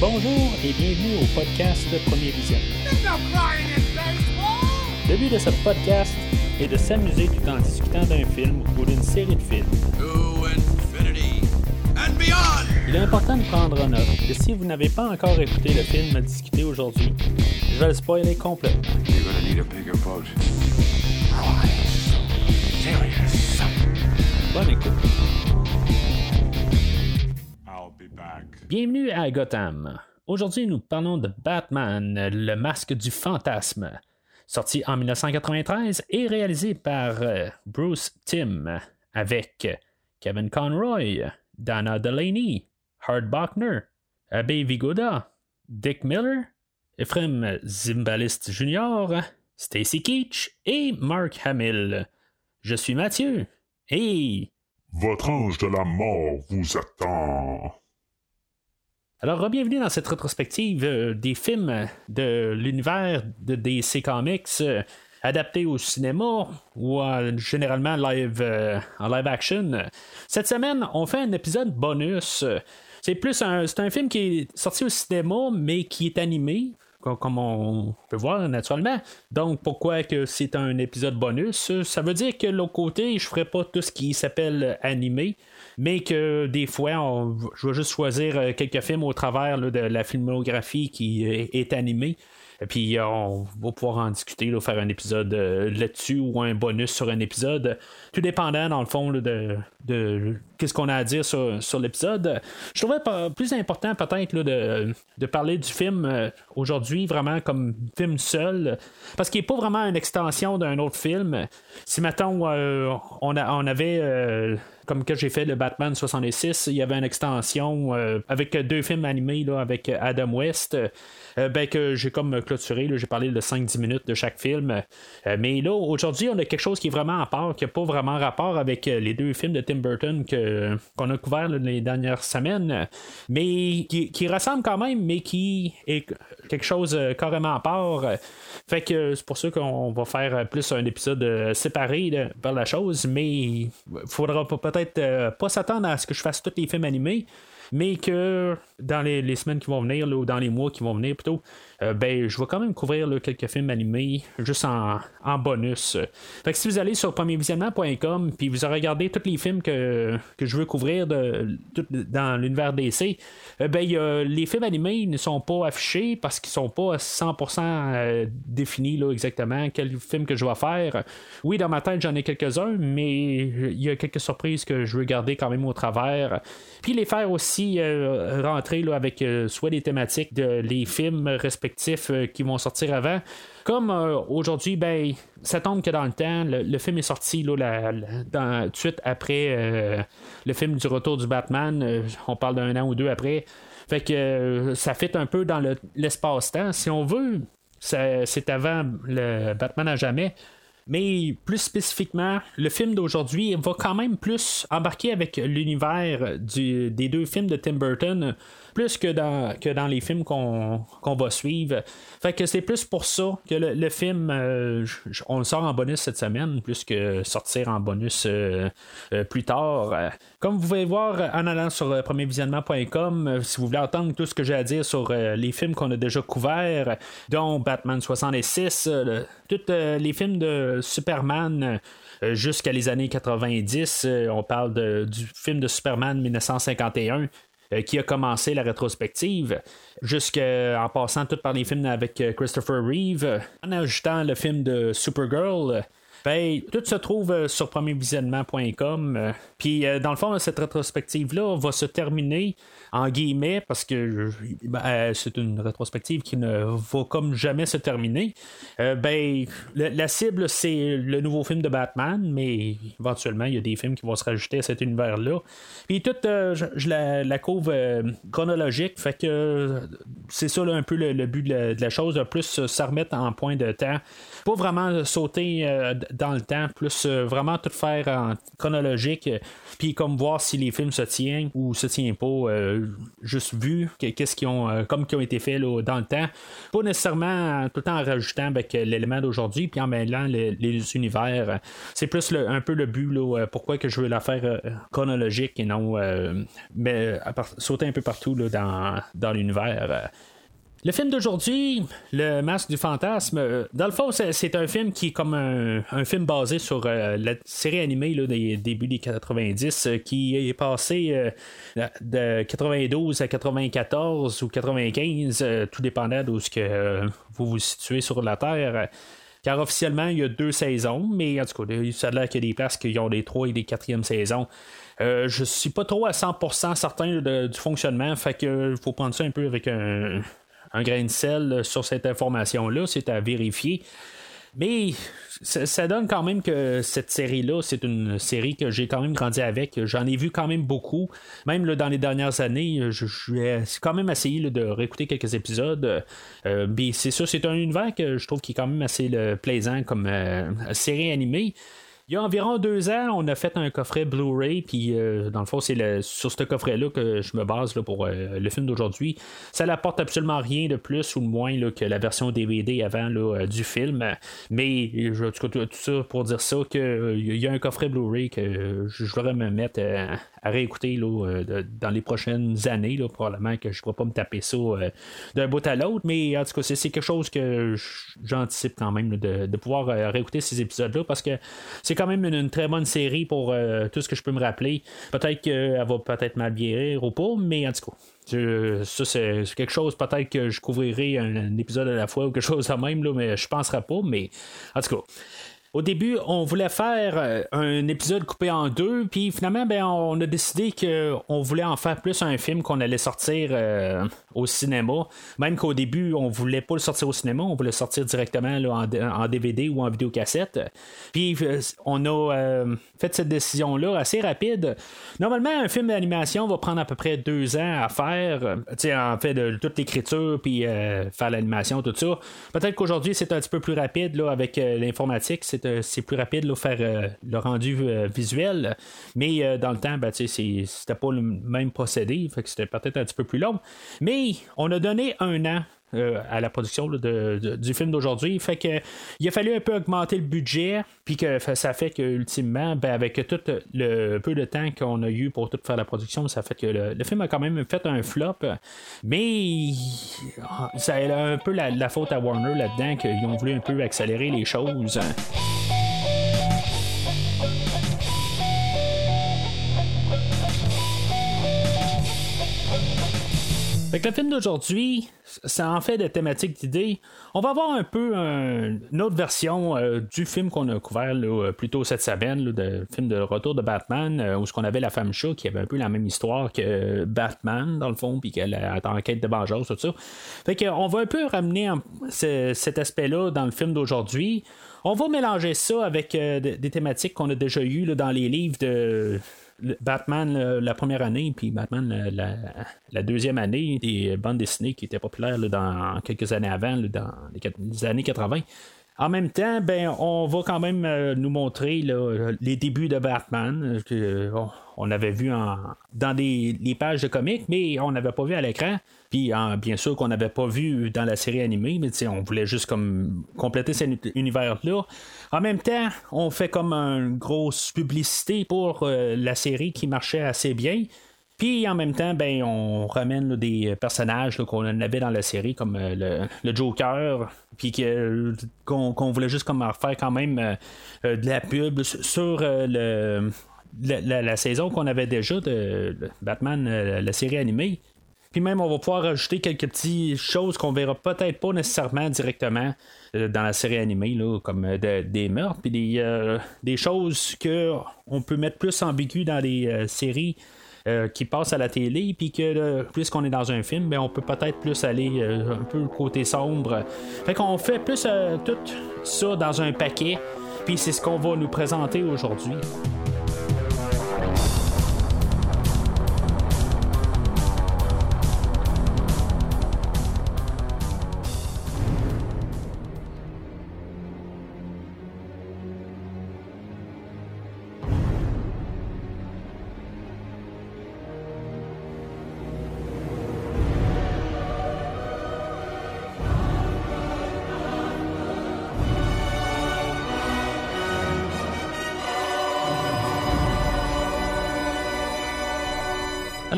Bonjour et bienvenue au podcast de Premier Vision. Le but de ce podcast est de s'amuser tout en discutant d'un film ou d'une série de films. Il est important de prendre note que si vous n'avez pas encore écouté le film à discuter aujourd'hui, je vais le spoiler complètement. Bonne écoute. Bienvenue à Gotham. Aujourd'hui, nous parlons de Batman, le masque du fantasme, sorti en 1993 et réalisé par euh, Bruce Timm avec Kevin Conroy, Dana Delaney, Hard Bachner, Abe Vigoda, Dick Miller, Ephraim Zimbalist Jr., Stacy Keach et Mark Hamill. Je suis Mathieu et Votre ange de la mort vous attend. Alors, bienvenue dans cette rétrospective euh, des films de l'univers de DC Comics euh, adaptés au cinéma ou généralement live, euh, en live action. Cette semaine, on fait un épisode bonus. C'est plus un, c'est un film qui est sorti au cinéma, mais qui est animé. Co- Comme on peut voir naturellement. Donc, pourquoi que c'est un épisode bonus? Ça veut dire que l'autre côté, je ferai pas tout ce qui s'appelle animé mais que des fois, je vais juste choisir euh, quelques films au travers de la filmographie qui est, est animée. Et puis, euh, on va pouvoir en discuter, faire un épisode euh, là-dessus ou un bonus sur un épisode. Tout dépendant, dans le fond, de qu'est-ce qu'on a à dire sur, sur l'épisode. Je trouvais plus important, peut-être, de, de parler du film euh, aujourd'hui, vraiment comme film seul, parce qu'il n'est pas vraiment une extension d'un autre film. Si, mettons, euh, on, on avait. euh, comme que j'ai fait le Batman 66, il y avait une extension avec deux films animés là, avec Adam West. ben que j'ai comme clôturé, j'ai parlé de 5-10 minutes de chaque film. Mais là, aujourd'hui, on a quelque chose qui est vraiment à part, qui n'a pas vraiment rapport avec les deux films de Tim Burton que, qu'on a couverts là, les dernières semaines, mais qui, qui ressemble quand même, mais qui est quelque chose euh, carrément à part. Fait que c'est pour ça qu'on va faire plus un épisode euh, séparé de, par la chose, mais il faudra peut-être euh, pas s'attendre à ce que je fasse tous les films animés. Mais que dans les, semaines qui vont venir, là, ou dans les mois qui vont venir plutôt, euh, ben, je vais quand même couvrir quelques films animés juste en, en bonus. Fait que si vous allez sur premiervisionnement.com puis vous regardez tous les films que, que je veux couvrir de, dans l'univers DC, euh, ben, les films animés ne sont pas affichés parce qu'ils sont pas à 100% euh, définis là, exactement quel film que je vais faire. Oui, dans ma tête, j'en ai quelques-uns, mais il y a quelques surprises que je veux garder quand même au travers. Puis les faire aussi rentrer là, avec soit des thématiques de les films respectifs euh, qui vont sortir avant. Comme euh, aujourd'hui, ben, ça tombe que dans le temps, le, film est sorti là, tout de suite après euh, le film du retour du Batman. On parle d'un an ou deux après. Fait que ça fait un peu dans le- l'espace-temps. Si on veut, c'est avant le Batman à jamais. Mais plus spécifiquement, le film d'aujourd'hui va quand même plus embarquer avec l'univers des deux films de Tim Burton, plus que dans, que dans les films qu'on qu'on va suivre. Fait c'est plus pour ça que le, le film, euh, on le sort en bonus cette semaine, plus que sortir en bonus euh, euh, plus tard. Comme vous pouvez voir en allant sur premiervisionnement.com, si vous voulez entendre tout ce que j'ai à dire sur les films qu'on a déjà couverts, dont Batman 66, euh, le- tous les films de Superman jusqu'à les années 90, euh, on parle du film de Superman 1951 euh, qui a commencé la rétrospective, jusqu'en passant tout par les films avec euh, Christopher Reeve, euh, en ajoutant le film de Supergirl. Ben, tout se trouve euh, sur premiervisionnement.com. euh, Puis, euh, dans le fond, cette rétrospective-là va se terminer en guillemets parce que ben, c'est une rétrospective qui ne va comme jamais se terminer. Ben, la cible, c'est le nouveau film de Batman, mais éventuellement, il y a des films qui vont se rajouter à cet univers-là. Puis, tout, euh, je, la, la chronologique, fait que c'est ça un peu le, but de la, de la chose, plus se remettre en point de temps. Pas vraiment sauter dans le temps, plus vraiment tout faire en chronologique, puis comme voir si les films se tiennent ou se tiennent pas, juste vu qu'est-ce qu'ils ont, comme qui ont été faits dans le temps. Pas nécessairement tout en rajoutant avec l'élément d'aujourd'hui, puis en mêlant les, univers. C'est plus un peu le but, pourquoi que je veux la faire chronologique et non mais sauter un peu partout dans l'univers. Le film d'aujourd'hui, Le Masque du Fantasme, euh, dans le fond, c'est un film qui est comme un, film basé sur euh, la série animée des débuts des 90 euh, qui est passé de 92 à 94 ou 95, tout dépendant d'où ce que vous vous situez sur la Terre. Car officiellement, il y a deux saisons, mais en tout cas, ça a l'air qu'il y a des places qui ont des trois et des quatrièmes saisons. Euh, je suis pas trop à 100% certain du fonctionnement, fait que faut prendre ça un peu avec un, grain de sel sur cette information-là, c'est à vérifier. Mais ça, donne quand même que cette série-là, c'est une série que j'ai quand même grandi avec. J'en ai vu quand même beaucoup. Même dans les dernières années, je, vais quand même essayé de réécouter quelques épisodes. Euh, c'est ça, c'est un univers que je trouve qui est quand même assez plaisant comme euh, série animée. Il y a environ deux ans, on a fait un coffret Blu-ray, puis euh, dans le fond, c'est sur ce coffret-là que je me base pour euh, le film d'aujourd'hui. Ça n'apporte absolument rien de plus ou de moins que la version DVD avant euh, du film. Mais je, tout, tout ça pour dire ça, qu'il y a un coffret Blu-ray que je, voudrais me mettre à réécouter dans les prochaines années. Probablement que je ne pourrais pas me taper ça d'un bout à l'autre. Mais en tout cas, c'est, quelque chose que j'anticipe quand même de, de, pouvoir réécouter ces épisodes-là parce que c'est quand même une, très bonne série pour euh, tout ce que je peux me rappeler. Peut-être qu'elle va peut-être mal ou pas, mais en tout cas. ça, c'est quelque chose, peut-être que je couvrirai un, épisode à la fois ou quelque chose de même, là, mais je penserai pas. Mais en tout cas, au début, on voulait faire euh, un épisode coupé en deux, puis finalement, ben, on a décidé qu'on voulait en faire plus un film qu'on allait sortir euh, au cinéma. Même qu'au début, on voulait pas le sortir au cinéma, on voulait le sortir directement en, DVD ou en vidéocassette. Puis euh, on a fait cette décision-là assez rapide. Normalement, un film d'animation va prendre à peu près deux ans à faire, en fait, de toute l'écriture, puis faire l'animation, tout ça. Peut-être qu'aujourd'hui, c'est un petit peu plus rapide là, avec l'informatique plus rapide de faire euh, le rendu euh, visuel. Mais euh, dans le temps, ben, c'était pas le même procédé, que c'était peut-être un petit peu plus long. Mais on a donné un an à la production du film d'aujourd'hui. Fait que il a fallu un peu augmenter le budget, puis que ça fait que ultimement, ben, avec tout le peu de temps qu'on a eu pour tout faire la production, ça fait que le, film a quand même fait un flop. Mais ça a un peu la faute à Warner là-dedans qu'ils ont voulu un peu accélérer les choses. Fait que le film d'aujourd'hui, ça en fait des thématiques d'idées. On va avoir un peu une autre version euh, du film qu'on a couvert là, plus tôt cette semaine, le film de retour de Batman, euh, où ce qu'on avait la femme chat qui avait un peu la même histoire que Batman, dans le fond, puis qu'elle est en quête de vengeance, tout ça. Fait qu'on va un peu ramener cet aspect-là dans le film d'aujourd'hui. On va mélanger ça avec euh, des thématiques qu'on a déjà eues dans les livres de Batman la première année, puis Batman la, deuxième année, des bandes dessinées qui étaient populaires dans quelques années avant, dans les, années 80. En même temps, ben, on va quand même euh, nous montrer les débuts de Batman, que on avait vu dans les pages de comics, mais on n'avait pas vu à l'écran. Puis bien sûr qu'on n'avait pas vu dans la série animée, mais on voulait juste comme compléter cet univers-là. En même temps, on fait comme une grosse publicité pour euh, la série qui marchait assez bien. Puis en même temps, ben, on ramène des personnages qu'on avait dans la série, comme euh, le, Joker, puis qu'on voulait juste comme faire quand même euh, de la pub sur le, la, saison qu'on avait déjà de Batman, la série animée. Puis même, on va pouvoir rajouter quelques petites choses qu'on verra peut-être pas nécessairement directement euh, dans la série animée, là, comme euh, des meurtres, puis des, euh, des choses qu'on peut mettre plus ambiguës dans les séries. Qui passent à la télé, puis que puisqu'on est dans un film, ben, on peut peut-être plus aller un peu le côté sombre. Fait qu'on fait plus tout ça dans un paquet, puis c'est ce qu'on va nous présenter aujourd'hui.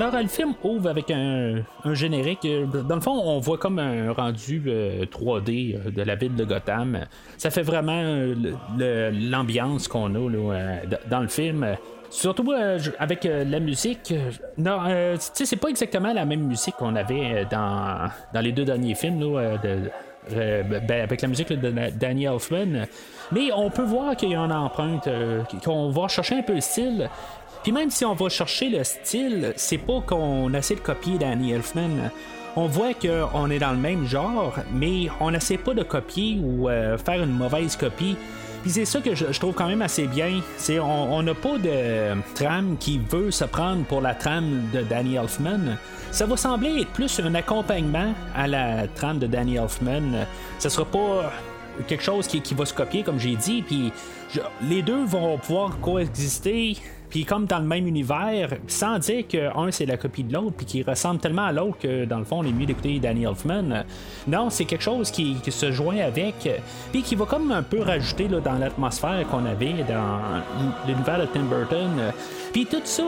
Alors, le film ouvre avec un, générique. Dans le fond, on voit comme un rendu 3D de la ville de Gotham. Ça fait vraiment l'ambiance qu'on a dans le film. Surtout avec la musique. non, c'est pas exactement la même musique qu'on avait dans, les deux derniers films euh, ben, avec la musique de Danny Elfman. Mais on peut voir qu'il y a une empreinte, euh, qu'on va chercher un peu le style. Puis même si on va chercher le style, c'est pas qu'on essaie de copier Danny Elfman. On voit qu'on est dans le même genre, mais on n'essaie pas de copier ou euh, faire une mauvaise copie. Puis c'est ça que je, trouve quand même assez bien. C'est on n'a pas de trame qui veut se prendre pour la trame de Danny Elfman. Ça va sembler être plus un accompagnement à la trame de Danny Elfman. Ce sera pas quelque chose qui, qui va se copier, comme j'ai dit. Puis les deux vont pouvoir coexister puis comme dans le même univers, sans dire que un c'est la copie de l'autre, puis qui ressemble tellement à l'autre que dans le fond on est mieux d'écouter Danny Elfman. Non, c'est quelque chose qui, se joint avec, puis qui va comme un peu rajouter là, dans l'atmosphère qu'on avait dans l'univers de Tim Burton. Puis tout ça,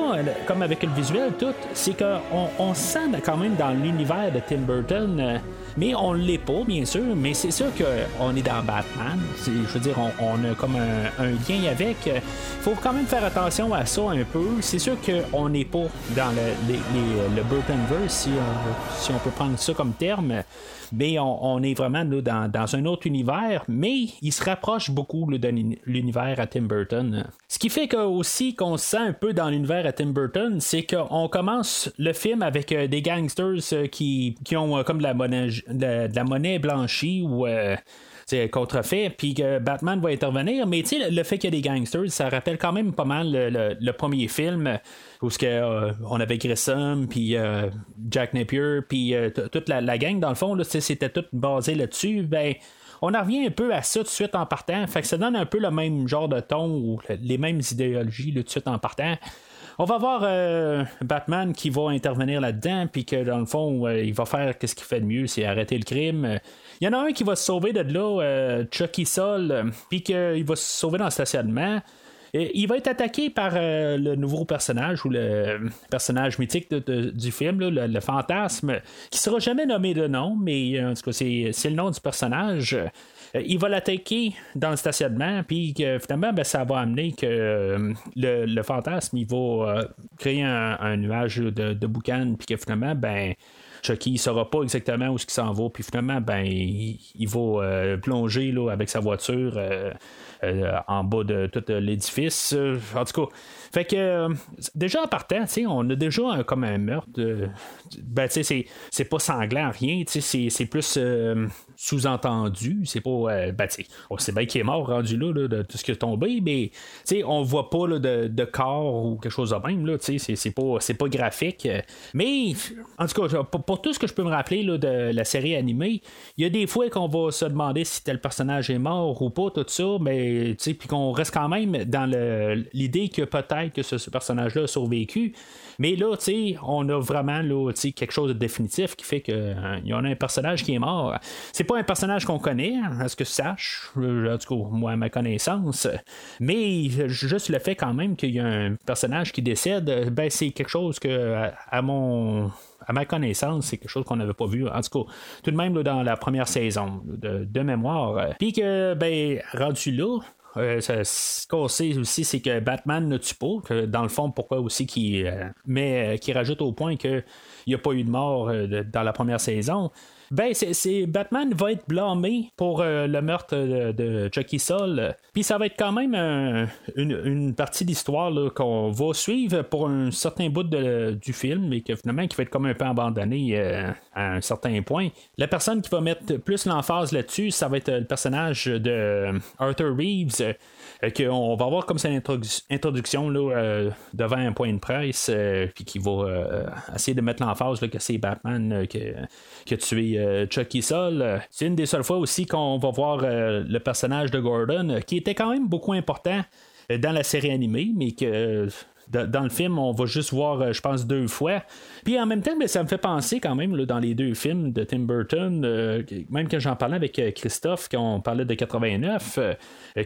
comme avec le visuel, tout, c'est qu'on on sent quand même dans l'univers de Tim Burton mais on l'est pas, bien sûr, mais c'est sûr qu'on est dans Batman. je veux dire, on, a comme un, lien avec. Il faut quand même faire attention à ça un peu. C'est sûr qu'on n'est pas dans le, le Burtonverse, si on, peut prendre ça comme terme mais on, est vraiment dans, un autre univers, mais il se rapproche beaucoup de l'univers à Tim Burton. Ce qui fait que, aussi qu'on se sent un peu dans l'univers à Tim Burton, c'est qu'on commence le film avec euh, des gangsters euh, qui, ont euh, comme de la de, la monnaie blanchie ou contrefait, puis que Batman va intervenir. Mais le fait qu'il y ait des gangsters, ça rappelle quand même pas mal le, premier film où que, euh, on avait Grissom, puis euh, Jack Napier, puis euh, toute la, gang, dans le fond, c'était tout basé là-dessus. Ben, on en revient un peu à ça tout de suite en partant. Fait que ça donne un peu le même genre de ton ou les mêmes idéologies tout de suite en partant. On va voir Batman qui va intervenir là-dedans, puis que dans le fond, il va faire ce qu'il fait de mieux, c'est arrêter le crime. Il y en a un qui va se sauver de là, Chucky Sol, puis qu'il va se sauver dans le stationnement il va être attaqué par euh, le nouveau personnage ou le personnage mythique du film, le, fantasme, qui sera jamais nommé de nom, mais euh, en tout cas, c'est, le nom du personnage. Euh, il va l'attaquer dans le stationnement, puis finalement, ben, ça va amener que le, fantasme, il va créer un, nuage de, de boucan, puis que finalement, ben. Chucky ne saura pas exactement où ce qu'il s'en va, puis finalement, ben, il, va plonger là, avec sa voiture euh, en bas de tout l'édifice. Euh, en tout cas, fait que euh, déjà en partant, on a déjà comme un meurtre. ben, c'est pas sanglant, rien. C'est plus sous-entendu. C'est pas. Euh, ben, bien qu'il est mort rendu là, de tout ce qui est tombé, mais on voit pas de, corps ou quelque chose de même. C'est pas, pas graphique. Mais, en tout cas, pour, tout ce que je peux me rappeler là, de la série animée, il y a des fois qu'on va se demander si tel personnage est mort ou pas, tout ça, mais puis qu'on reste quand même dans l'idée que peut-être que ce, personnage-là a survécu. Mais là, on a vraiment là, quelque chose de définitif qui fait qu'il euh, y en a un personnage qui est mort. C'est pas un personnage qu'on connaît, à ce que je sache, en tout cas, moi, à ma connaissance. Mais juste le fait quand même qu'il y a un personnage qui décède, ben, c'est quelque chose que, à, mon à ma connaissance, c'est quelque chose qu'on n'avait pas vu. En tout cas, tout de même dans la première saison de, mémoire. Puis que, ben, rendu là, euh, ce qu'on sait aussi, c'est que Batman ne tue pas. Que dans le fond, pourquoi aussi qu'il euh, mais qui rajoute au point qu'il n'y a pas eu de mort euh, dans la première saison ben c'est Batman va être blâmé pour euh, le meurtre de, Chucky Sol. Puis ça va être quand même une, partie d'histoire qu'on va suivre pour un certain bout du film, mais que finalement qui va être comme un peu abandonné euh, à un certain point. La personne qui va mettre plus l'emphase là-dessus, ça va être le personnage de Arthur Reeves qu'on va avoir comme sa introduction devant un point de presse, puis qui va essayer de mettre l'emphase que c'est Batman qui a tué euh, Chucky Sol. C'est une des seules fois aussi qu'on va voir euh, le personnage de Gordon, qui était quand même beaucoup important dans la série animée, mais que dans le film, on va juste voir, je pense, deux fois. Puis en même temps, ça me fait penser quand même dans les deux films de Tim Burton, même quand j'en parlais avec Christophe, quand on parlait de 89,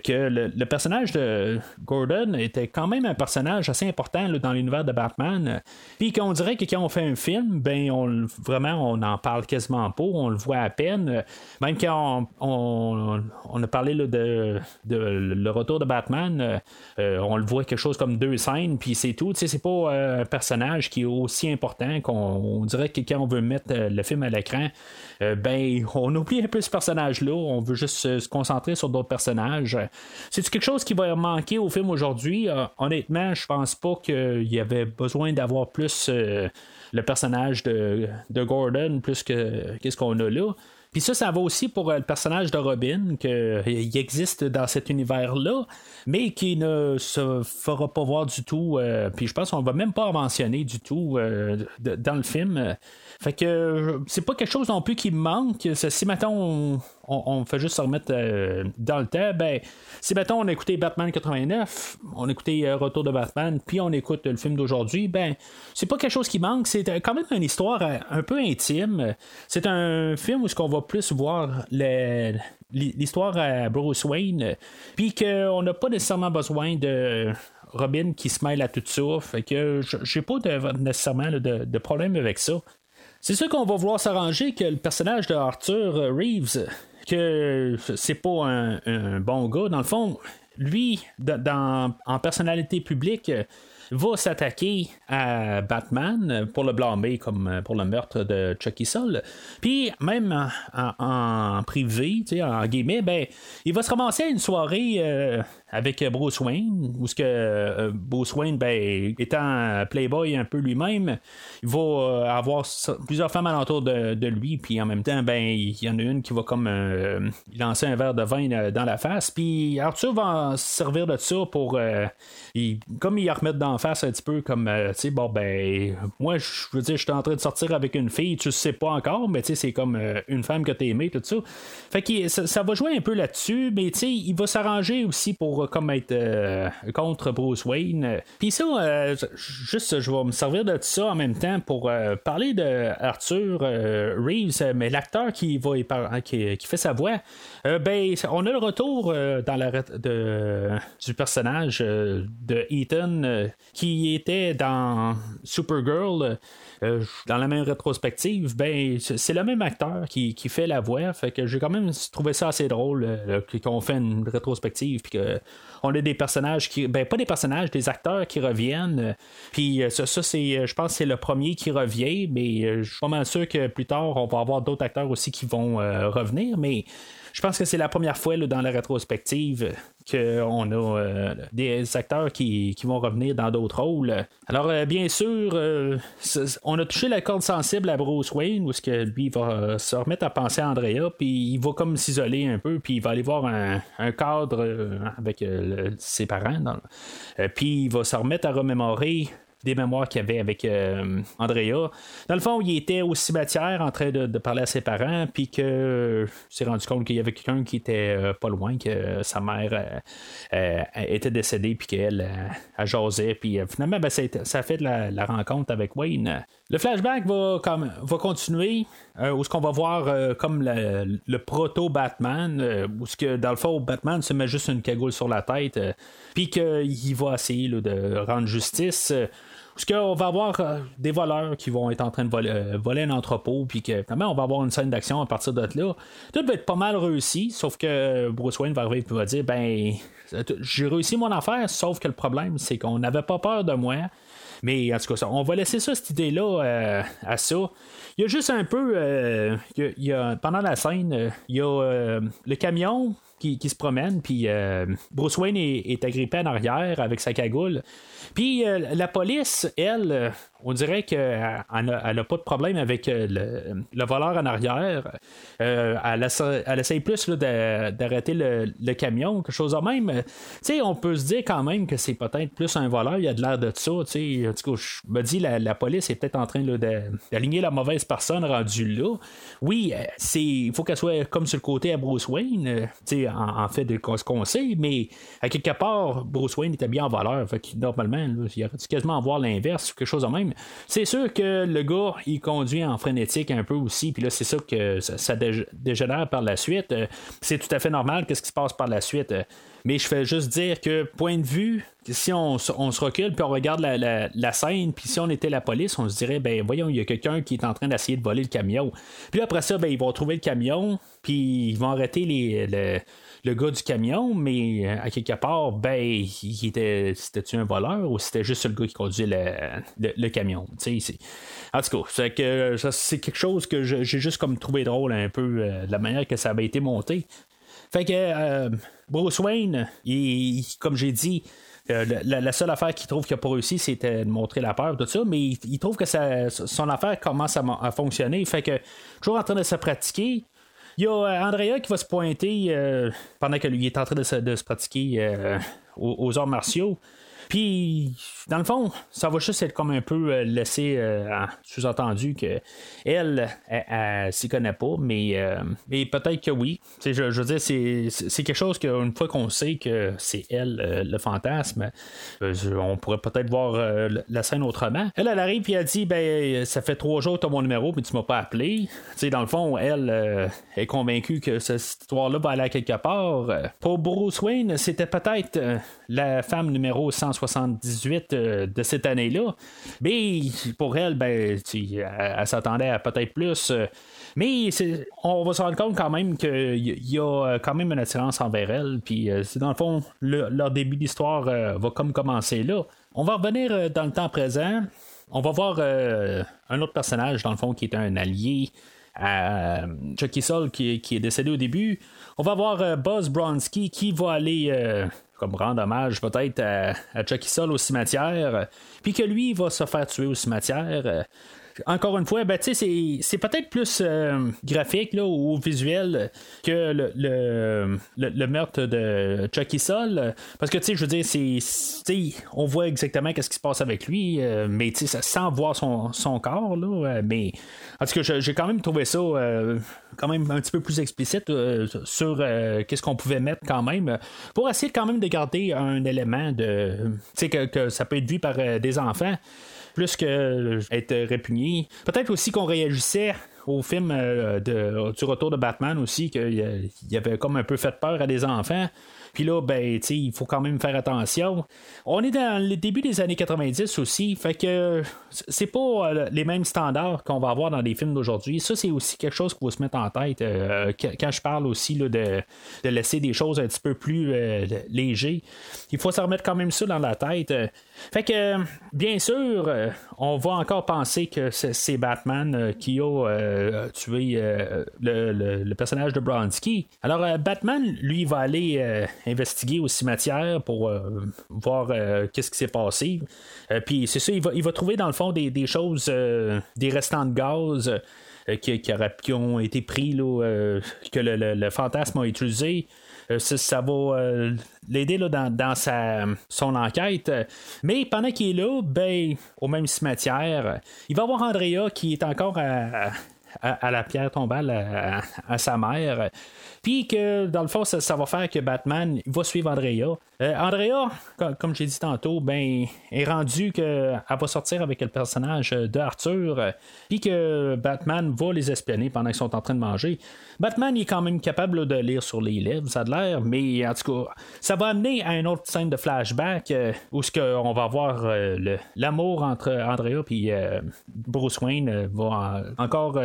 que le, personnage de Gordon était quand même un personnage assez important dans l'univers de Batman. Puis qu'on dirait que quand on fait un film, ben on vraiment on en parle quasiment pas, on le voit à peine. Même quand on, a parlé de, le retour de Batman, euh, on le voit quelque chose comme deux scènes, puis c'est tout. C'est pas euh, un personnage qui est aussi important qu'on dirait que quand on veut mettre euh, le film à l'écran, ben on oublie un peu ce personnage-là, on veut juste se concentrer sur d'autres personnages. C'est quelque chose qui va manquer au film aujourd'hui? honnêtement, je pense pas qu'il y avait besoin d'avoir plus le personnage de, Gordon plus que qu'est-ce qu'on a là. Puis ça, ça va aussi pour euh, le personnage de Robin, qu'il euh, existe dans cet univers-là, mais qui ne se fera pas voir du tout. Euh, puis je pense qu'on va même pas en mentionner du tout dans le film. Fait que c'est pas quelque chose non plus qui me manque. Si maintenant on, fait juste se remettre dans le temps, ben si maintenant on a écouté Batman 89, on a écouté Retour de Batman, puis on écoute le film d'aujourd'hui, ben c'est pas quelque chose qui manque. C'est quand même une histoire un peu intime. C'est un film où ce qu'on va plus voir l'histoire à Bruce Wayne, puis qu'on n'a pas nécessairement besoin de Robin qui se mêle à tout ça. Fait que j'ai pas nécessairement de, problème avec ça. C'est sûr qu'on va vouloir s'arranger que le personnage de Arthur Reeves, que c'est pas un, bon gars, dans le fond, lui, en personnalité publique, va s'attaquer à Batman pour le blâmer comme pour le meurtre de Chucky Sol. Puis même en, privé, en guillemets, ben, il va se ramasser à une soirée euh, avec Bruce Wayne, où ce que euh, Bruce Wayne, ben, étant playboy un peu lui-même, il va euh, avoir plusieurs femmes alentour de, de, lui, puis en même temps, ben, il y en a une qui va comme lancer un verre de vin dans la face, puis Arthur va se servir de ça pour, comme il a remettre dans face un petit peu comme, euh, tu sais, bon, ben, moi, je veux dire, je suis en train de sortir avec une fille, tu sais pas encore, mais tu sais, c'est comme euh, une femme que t'as aimée, tout ça. Fait que ça, va jouer un peu là-dessus, mais tu sais, il va s'arranger aussi pour euh, comme être contre Bruce Wayne. Puis ça, juste, je vais me servir de ça en même temps pour parler de Arthur Reeves, mais l'acteur qui va qui, fait sa voix, ben, on a le retour dans la de, du personnage de Ethan qui était dans Supergirl, euh, dans la même rétrospective, ben c'est le même acteur qui, fait la voix. Fait que j'ai quand même trouvé ça assez drôle euh, qu'on fait une rétrospective puis on a des personnages qui. Ben pas des personnages, des acteurs qui reviennent. Puis euh, ça, c'est. Je pense que c'est le premier qui revient, mais je suis pas mal sûr que plus tard, on va avoir d'autres acteurs aussi qui vont revenir. Mais je pense que c'est la première fois dans la rétrospective qu'on a euh, des acteurs qui, vont revenir dans d'autres rôles. Alors, euh, bien sûr, euh, on a touché la corde sensible à Bruce Wayne, où ce que lui va se remettre à penser à Andrea, puis il va comme s'isoler un peu, puis il va aller voir un, cadre avec ses parents. puis il va se remettre à remémorer des mémoires qu'il avait avec euh, Andrea. Dans le fond, il était au cimetière en train de, parler à ses parents, puis que s'est rendu compte qu'il y avait quelqu'un qui était euh, pas loin, que sa mère euh, était décédée, puis qu'elle a jasé, puis finalement, ben, ça, a fait la, rencontre avec Wayne. Le flashback va, comme, va continuer, où ce qu'on va voir comme le, proto-Batman, où ce que dans le fond, Batman se met juste une cagoule sur la tête, puis qu'il va essayer de rendre justice. Parce qu'on va avoir euh, des voleurs qui vont être en train de voler, euh, voler un entrepôt, puis que on va avoir une scène d'action à partir de là. Tout va être pas mal réussi, sauf que Bruce Wayne va arriver et va dire ben j'ai réussi mon affaire, sauf que le problème, c'est qu'on n'avait pas peur de moi. Mais en tout cas, on va laisser ça, cette idée-là, euh, à ça. Il y a juste un peu. pendant la scène, il y a le camion qui, se promène, puis Bruce Wayne est, agrippé en arrière avec sa cagoule. Puis la police, elle, on dirait qu'elle n'a pas de problème avec euh, le, voleur en arrière. Euh, elle, essaye plus d'arrêter le, camion, quelque chose de même. sais, on peut se dire quand même que c'est peut-être plus un voleur, il y a de l'air de ça. En tout cas, je me dis, la, la police est peut-être en train d'aligner la mauvaise personne rendue là. Oui, euh, il faut qu'elle soit comme sur le côté à Bruce Wayne. En, fait de ce qu'on sait, mais à quelque part, Bruce Wayne était bien en valeur. Normalement, il aurait dû quasiment voir l'inverse, quelque chose de même. C'est sûr que le gars, il conduit en frénétique un peu aussi, puis là, c'est ça que ça, dégénère par la suite. Euh, c'est tout à fait normal, qu'est-ce qui se passe par la suite. Mais je fais juste dire que, point de vue, si on, se recule puis on regarde la, scène, puis si on était la police, on se dirait, ben voyons, il y a quelqu'un qui est en train d'essayer de voler le camion. Puis après ça, ben, ils vont trouver le camion, puis ils vont arrêter les, le gars du camion, mais euh, à quelque part, ben, il était, c'était-tu un voleur ou c'était juste le gars qui conduisait le, le, camion? En tout cas, c'est, que, c'est quelque chose que j'ai juste comme trouvé drôle un peu euh, de la manière que ça avait été monté. Fait que euh, Bruce Wayne, comme j'ai dit, euh, la, seule affaire qu'il trouve qu'il n'a pas réussi, c'était de montrer la peur, tout ça, mais il, trouve que son affaire commence à, fonctionner. Fait que, toujours en train de se pratiquer. Il y a euh, Andrea qui va se pointer pendant que lui est en train de se, pratiquer aux, arts martiaux. Puis, dans le fond, ça va juste être comme un peu euh, laissé euh, sous-entendu que elle, elle, s'y connaît pas, mais, euh, mais peut-être que oui. Je, je, veux dire, c'est, quelque chose qu'une fois qu'on sait que c'est elle le fantasme, on pourrait peut-être voir la scène autrement. Elle, elle arrive et elle dit ben ça fait trois jours que tu as mon numéro, mais tu m'as pas appelé. dans le fond, elle est convaincue que cette histoire-là va aller à quelque part. Pour Bruce Wayne, c'était peut-être la femme numéro 100 78 euh, de cette année-là. Mais pour elle, ben, elle, s'attendait à peut-être plus. Euh, mais on va se rendre compte quand même qu'il y a euh, quand même une attirance envers elle. Puis c'est dans le fond, leur début d'histoire va comme commencer là. On va revenir dans le temps présent. On va voir un autre personnage, dans le fond, qui est un allié à Chucky Sol qui, qui, est décédé au début. On va voir Buzz Bronski qui va aller comme rendre hommage peut-être à, Chucky Sol au cimetière, puis que lui va se faire tuer au cimetière encore une fois, ben, c'est, peut-être plus euh, graphique là, ou visuel que le, le, le, meurtre de Chucky Sol. Parce que, je veux dire, c'est, on voit exactement ce qui se passe avec lui, euh, mais sans voir son, son corps. Là, euh, mais en tout cas, j'ai quand même trouvé ça quand même un petit peu plus explicite sur qu'est-ce qu'on pouvait mettre quand même pour essayer quand même de garder un élément de. Que, que ça peut être vu par des enfants plus que être répugné. Peut-être aussi qu'on réagissait au film euh, de, du retour de Batman aussi, qu'il y avait comme un peu fait peur à des enfants. Puis là, ben, il faut quand même faire attention. On est dans le début des années 90 aussi, fait que c'est pas euh, les mêmes standards qu'on va avoir dans les films d'aujourd'hui. Ça, c'est aussi quelque chose qu'il faut se mettre en tête euh, quand je parle aussi là, de, laisser des choses un petit peu plus euh. Il faut se remettre quand même ça dans la tête. Fait que, bien sûr, on va encore penser que c'est Batman qui a tué le, personnage de Bronsky. Alors, Batman, lui, va aller investiguer au cimetière pour euh, voir euh, qu'est-ce qui s'est passé. Euh, puis c'est ça, il va, il va, trouver dans le fond des, choses, des restants de gaz. Qui, qui, ont été pris, là, que le, fantasme a utilisé. Ça, va l'aider dans, dans sa, son enquête. Mais pendant qu'il est là, ben, au même cimetière, il va voir Andrea qui est encore à, la pierre tombale à, sa mère. Puis que dans le fond, ça, va faire que Batman va suivre Andrea. Euh, Andrea, comme, j'ai dit tantôt, ben, est rendu qu'elle va sortir avec le personnage d'Arthur. Puis que Batman va les espionner pendant qu'ils sont en train de manger. Batman est quand même capable de lire sur les lèvres, ça a l'air, mais en tout cas, ça va amener à une autre scène de flashback euh, où ce on va voir euh, l'amour entre Andrea et Bruce Wayne va encore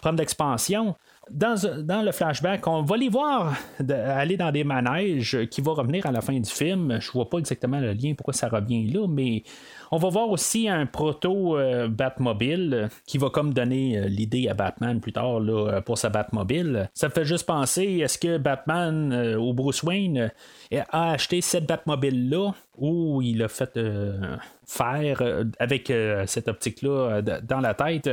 prendre d'expansion. Dans, le flashback, on va les voir aller dans des manèges qui vont revenir à la fin du film. Je vois pas exactement le lien pourquoi ça revient là, mais on va voir aussi un proto euh, Batmobile qui va comme donner euh, l'idée à Batman plus tard là, pour sa Batmobile. Ça me fait juste penser, est-ce que Batman euh, ou Bruce Wayne a acheté cette Batmobile-là ou il a fait faire avec cette optique-là dans la tête?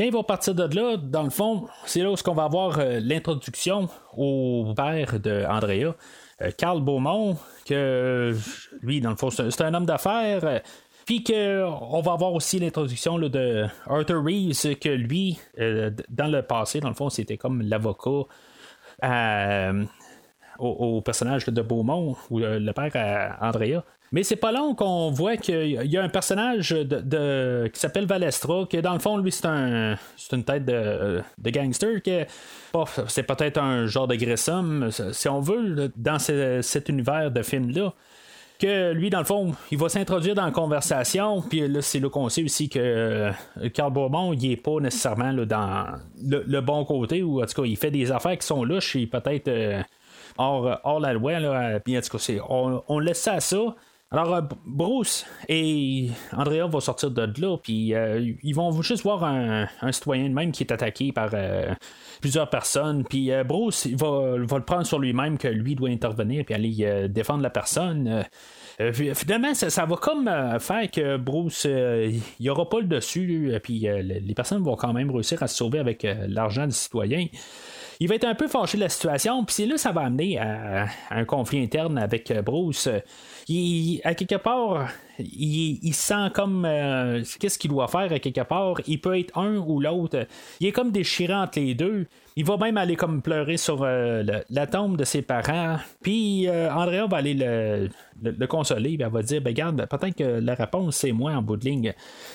Quand ils partir de là, dans le fond, c'est là où on va avoir euh, l'introduction au père de Andrea, euh, Carl Beaumont, que lui, dans le fond, c'est un homme d'affaires. Euh, puis qu'on va avoir aussi l'introduction de Arthur Reeves, que lui, dans le passé, dans le fond, c'était comme l'avocat au, personnage de Beaumont ou le père à Andrea. Mais c'est pas long qu'on voit qu'il y a un personnage de, qui s'appelle Valestra, qui dans le fond, lui, c'est un une tête de, de gangster, que c'est peut-être un genre de Grissom, si on veut, dans cet univers de film-là que lui, dans le fond, il va s'introduire dans la conversation, puis là, c'est là qu'on sait aussi que euh, Carl Bourbon, il est pas nécessairement dans le, bon côté, ou en tout cas, il fait des affaires qui sont louches et peut-être euh, hors, la loi, là, en tout cas, on laisse ça à ça. Alors, euh, Bruce et Andrea vont sortir de là, puis ils vont juste voir un, citoyen de même qui est attaqué par plusieurs personnes, puis Bruce va, le prendre sur lui-même que lui doit intervenir puis aller défendre la personne. Euh, finalement, ça, va comme euh, faire que Bruce, euh, il n'y aura pas le dessus, puis les personnes vont quand même réussir à se sauver avec l'argent des citoyens il va être un peu fâché de la situation, puis c'est là ça va amener à, un conflit interne avec Bruce. Il, à quelque part, il, sent comme qu'est-ce qu'il doit faire à quelque part? Il peut être un ou l'autre. Il est comme déchiré entre les deux. Il va même aller comme pleurer sur euh, la tombe de ses parents. Puis euh, Andrea va aller le, consoler. Elle va dire ben, Regarde, peut-être que la réponse, c'est moi en bout de ligne.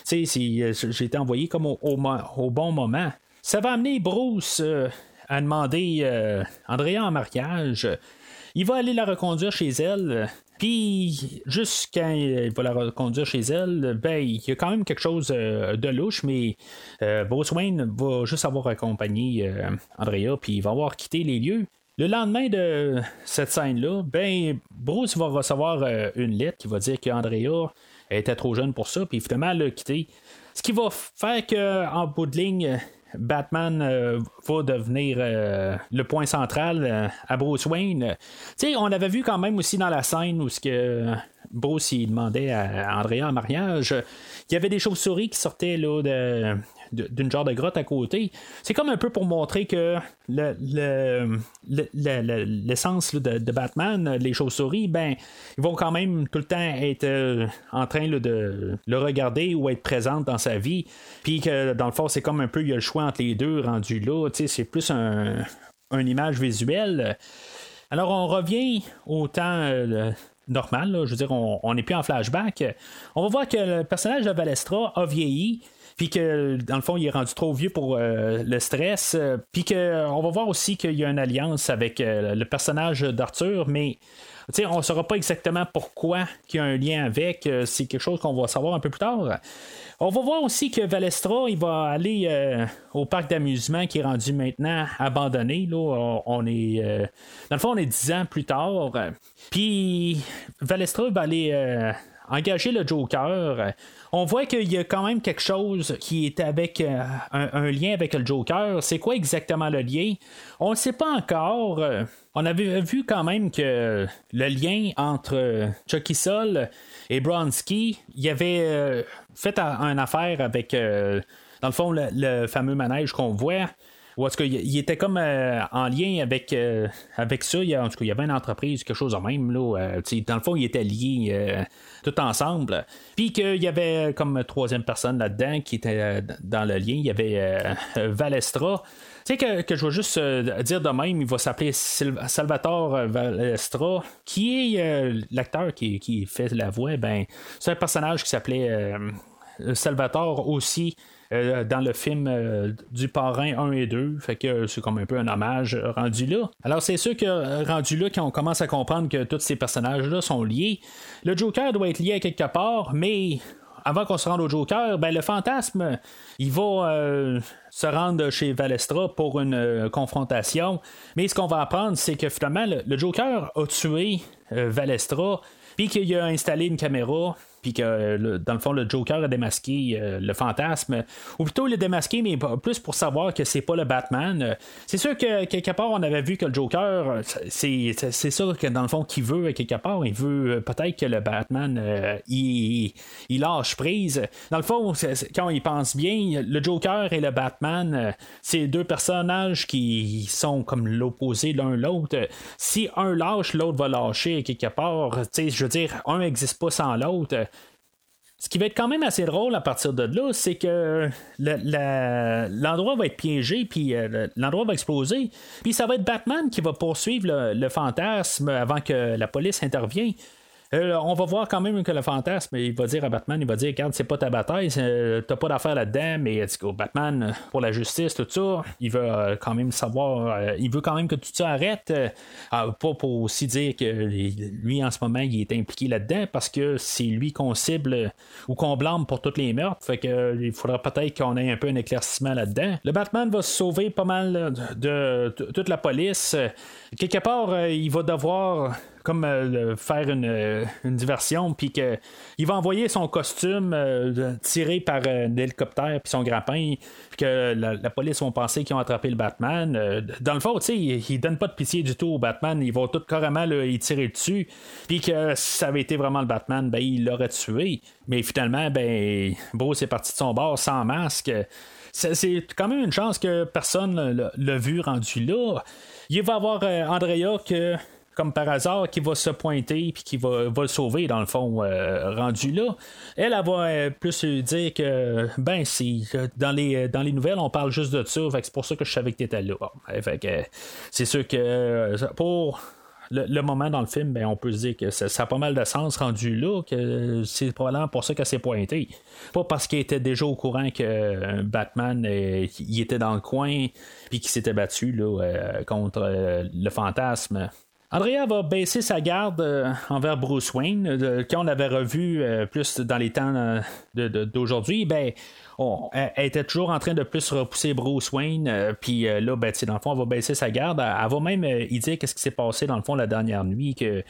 Tu sais, euh, j'ai été envoyé comme au, au, bon moment. Ça va amener Bruce à demander Andrea en mariage. Il va aller la reconduire chez elle. Puis, juste quand il va la reconduire chez elle, ben, il y a quand même quelque chose euh, de louche, mais euh, Bruce Wayne va juste avoir accompagné euh, Andrea, puis il va avoir quitté les lieux. Le lendemain de cette scène-là, ben, Bruce va recevoir une lettre qui va dire qu'Andrea était trop jeune pour ça, puis finalement, elle l'a quitté. Ce qui va faire qu'en bout de ligne, Batman euh, va devenir euh, le point central euh, à Bruce Wayne. on avait vu quand même aussi dans la scène où ce que Bruce demandait à Andrea en mariage, il y avait des chauves-souris qui sortaient là, de, d'une genre de grotte à côté. C'est comme un peu pour montrer que l'essence de, Batman, les chauves-souris, ben, ils vont quand même tout le temps être euh, en train de le regarder ou être présente dans sa vie. Puis que dans le fond, c'est comme un peu, il y a le choix entre les deux rendu là. C'est plus un, une image visuelle. Alors on revient au temps euh, normal, je veux dire, on n'est plus en flashback. On va voir que le personnage de Valestra a vieilli puis que dans le fond il est rendu trop vieux pour euh, le stress, puis qu'on va voir aussi qu'il y a une alliance avec euh, le personnage d'Arthur, mais on ne saura pas exactement pourquoi il y a un lien avec, c'est quelque chose qu'on va savoir un peu plus tard. On va voir aussi que Valestra, il va aller au parc d'amusement qui est rendu maintenant abandonné. Là. On, est, dans le fond, on est dix ans plus tard. Puis Valestra va aller engager le Joker on voit qu'il y a quand même quelque chose qui est avec euh, un, lien avec le Joker. C'est quoi exactement le lien? On ne sait pas encore. On avait vu quand même que le lien entre Chucky Sol et Bronski, il y avait euh, fait une affaire avec, euh, dans le fond, le fameux manège qu'on voit. Ou est-ce qu'il était comme euh, en lien avec, euh, avec ça. Il en tout cas, il y avait une entreprise, quelque chose de même. Là, euh, dans le fond, ils étaient liés tout ensemble. Puis qu'il y avait comme troisième personne là-dedans qui était dans le lien. Il y avait Valestra. Tu sais que, que, je vais juste dire de même, il va s'appeler Salvatore Valestra, qui est l'acteur qui, qui, fait la voix. Ben, c'est un personnage qui s'appelait Salvatore aussi euh, dans le film euh, du parrain 1 et 2. Fait que c'est comme un peu un hommage rendu là. Alors c'est sûr que euh, rendu là, quand on commence à comprendre que tous ces personnages-là sont liés, le Joker doit être lié à quelque part, mais avant qu'on se rende au Joker, ben, le fantasme, il va se rendre chez Valestra pour une confrontation. Mais ce qu'on va apprendre, c'est que finalement, le, Joker a tué Valestra, puis qu'il a installé une caméra puis que dans le fond le Joker a démasqué euh, le fantasme, ou plutôt le démasqué, mais plus pour savoir que c'est pas le Batman. C'est sûr que quelque part on avait vu que le Joker, c'est, ça que dans le fond qu'il veut quelque part, il veut euh, peut-être que le Batman euh, il, il, lâche prise. Dans le fond, quand il pense bien, le Joker et le Batman, c'est deux personnages qui sont comme l'opposé l'un l'autre. Si un lâche, l'autre va lâcher quelque part. je veux dire, un n'existe pas sans l'autre Ce qui va être quand même assez drôle à partir de là, c'est que l'endroit va être piégé, puis l'endroit va exploser, puis ça va être Batman qui va poursuivre le fantasme avant que la police intervienne. Euh, on va voir quand même que le fantasme, il va dire à Batman, il va dire, regarde, c'est pas ta bataille, t'as pas d'affaire là-dedans, mais Batman, pour la justice, tout ça, il veut euh, quand même savoir, euh, il veut quand même que tout ça arrête, pas pour aussi dire que lui, en ce moment, il est impliqué là-dedans, parce que c'est lui qu'on cible ou qu'on blâme pour toutes les meurtres, fait que il faudra peut-être qu'on ait un peu un éclaircissement là-dedans. Le Batman va sauver pas mal de toute la police. Quelque part, il va devoir comme euh, faire euh, une, diversion, puis qu'il va envoyer son costume euh, tiré par un hélicoptère, puis son grappin, puis que la, police vont penser qu'ils ont attrapé le Batman. dans le fond, tu sais, ils, donnent pas de pitié du tout au Batman, ils vont tout carrément y tirer dessus, puis que si ça avait été vraiment le Batman, ben il l'aurait tué. Mais finalement, ben Bruce est parti de son bord sans masque. C'est quand même une chance que personne l'a vu rendu là. Il va avoir Andrea que comme par hasard, qui va se pointer puis qui va, le sauver, dans le fond, euh, rendu là. Elle, elle va euh, plus dire que, ben, si, dans les, dans les nouvelles, on parle juste de ça, c'est pour ça que je savais que tu étais là. c'est sûr que pour. Le, moment dans le film, ben, on peut se dire que ça, a pas mal de sens rendu là, que c'est probablement pour ça qu'elle s'est pointée. Pas parce qu'il était déjà au courant que Batman il était dans le coin puis qu'il s'était battu là, contre le fantasme. Andrea va baisser sa garde euh, envers Bruce Wayne. Euh, quand on l'avait revu euh, plus dans les temps d'aujourd'hui, ben, elle, était toujours en train de plus repousser Bruce Wayne. Puis là, ben, dans le fond, elle va baisser sa garde. Elle, va même y dire qu'est-ce qui s'est passé dans le fond la dernière nuit. Que,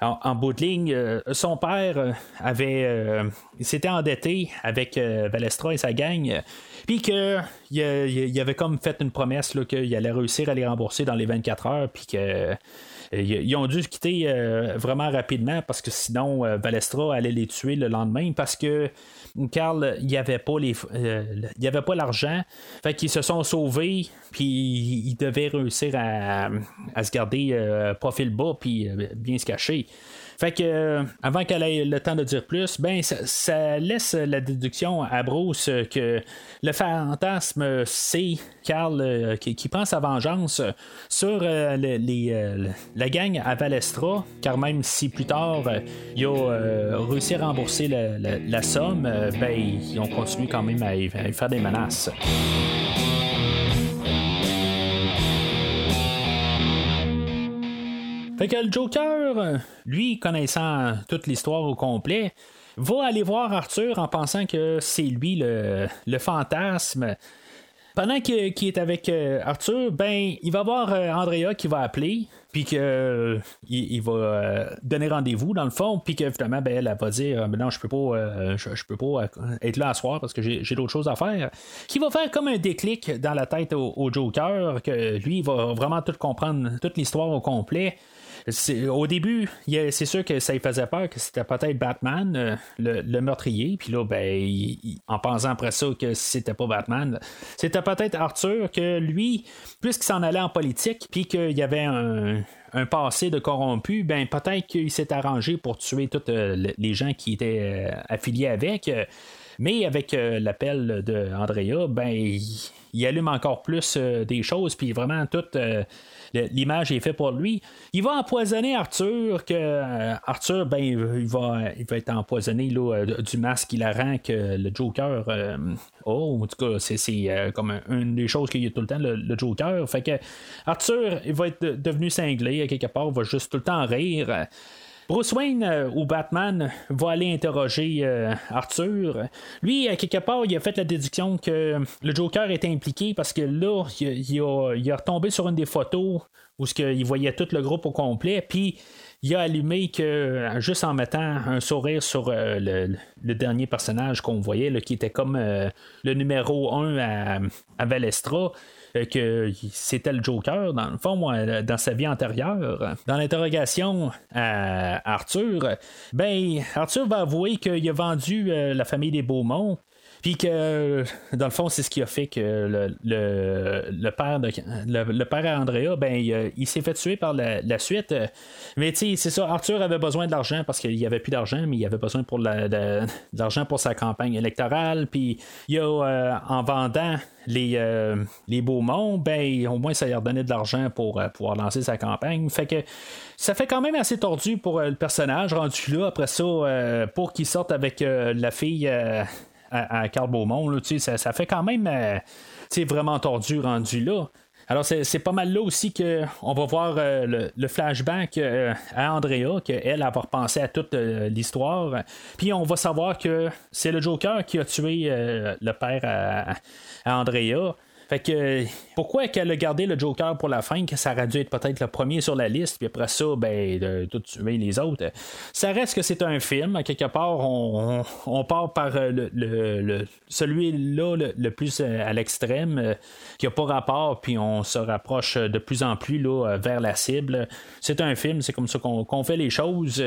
en, bout de ligne, son père avait s'était endetté avec Valestra et sa gang. Puis qu'il il avait comme fait une promesse qu'il allait réussir à les rembourser dans les 24 heures. Puis que ils ont dû se quitter euh, vraiment rapidement parce que sinon euh, Valestra allait les tuer le lendemain parce que Carl, il n'y avait pas les, euh, il pas l'argent, fait qu'ils se sont sauvés, puis ils devaient réussir à, à se garder profil bas puis bien se cacher. Fait que euh, avant qu'elle ait le temps de dire plus, ben ça, laisse la déduction à Bruce que le fantasme c'est Carl euh, qui, pense à vengeance sur euh, la gang à Valestra, car même si plus tard il a réussi à rembourser la, somme, ben ils ont continué quand même à, à faire des menaces. Fait que le Joker, lui, connaissant toute l'histoire au complet, va aller voir Arthur en pensant que c'est lui le, fantasme. Pendant qu'il est avec euh, Arthur, ben, il va voir euh, Andrea qui va appeler, puis qu'il euh, va donner rendez-vous dans le fond, puis que ben, elle, va dire, non, je peux pas, peux pas être là à soir parce que j'ai d'autres choses à faire. Qui va faire comme un déclic dans la tête au, au Joker, que lui, il va vraiment tout comprendre, toute l'histoire au complet au début, c'est sûr que ça lui faisait peur que c'était peut-être Batman, euh, le, meurtrier. Puis là, ben, en pensant après ça que c'était pas Batman, c'était peut-être Arthur que lui, puisqu'il s'en allait en politique, puis qu'il y avait un, passé de corrompu, ben peut-être qu'il s'est arrangé pour tuer tous euh, les gens qui étaient euh, affiliés avec. Mais avec l'appel de Andrea, ben il, allume encore plus des choses, puis vraiment tout l'image est faite pour lui. Il va empoisonner Arthur, que euh, Arthur, ben, il va, il va être empoisonné euh, du masque rend que le Joker euh, oh, en tout cas, c'est comme une des choses qu'il y a tout le temps, le, Joker. Fait que Arthur, il va être devenu cinglé, quelque part, il va juste tout le temps rire. Bruce Wayne euh, ou Batman va aller interroger euh, Arthur. Lui, à quelque part, il a fait la déduction que le Joker était impliqué parce que là, il, a, retombé sur une des photos où ce il voyait tout le groupe au complet, puis il a allumé que juste en mettant un sourire sur euh, le, dernier personnage qu'on voyait, qui était comme le numéro 1 à, Valestra, euh, que c'était le Joker, dans le fond, dans sa vie antérieure. Dans l'interrogation à Arthur, ben, Arthur va avouer qu'il a vendu euh, la famille des Beaumont. Puis que, dans le fond, c'est ce qui a fait que le, le, père de le, père Andrea, ben, il, s'est fait tuer par la, suite. Mais tu sais, c'est ça, Arthur avait besoin de l'argent parce qu'il n'y avait plus d'argent, mais il avait besoin pour de l'argent pour sa campagne électorale. Puis il a, euh, en vendant les, euh, les Beaumont, ben, au moins ça a redonné de l'argent pour euh, pouvoir lancer sa campagne. Fait que ça fait quand même assez tordu pour le personnage rendu là. Après ça, pour qu'il sorte avec la fille à, Carl Beaumont. ça, ça, fait quand même euh, vraiment tordu rendu là. Alors, c'est pas mal là aussi qu'on va voir euh, le, flashback euh, à Andrea, qu'elle va repenser à toute l'histoire. Puis on va savoir que c'est le Joker qui a tué le père à Andrea. Fait que pourquoi qu'elle a gardé le Joker pour la fin, que ça aurait dû être peut-être le premier sur la liste, puis après ça, ben, de tout tuer les autres? Ça reste que c'est un film. Quelque part, on, part par euh, le, celui-là le, plus euh, à l'extrême, euh, qui n'a pas rapport, puis on se rapproche de plus en plus là, vers la cible. C'est un film, c'est comme ça qu'on fait les choses.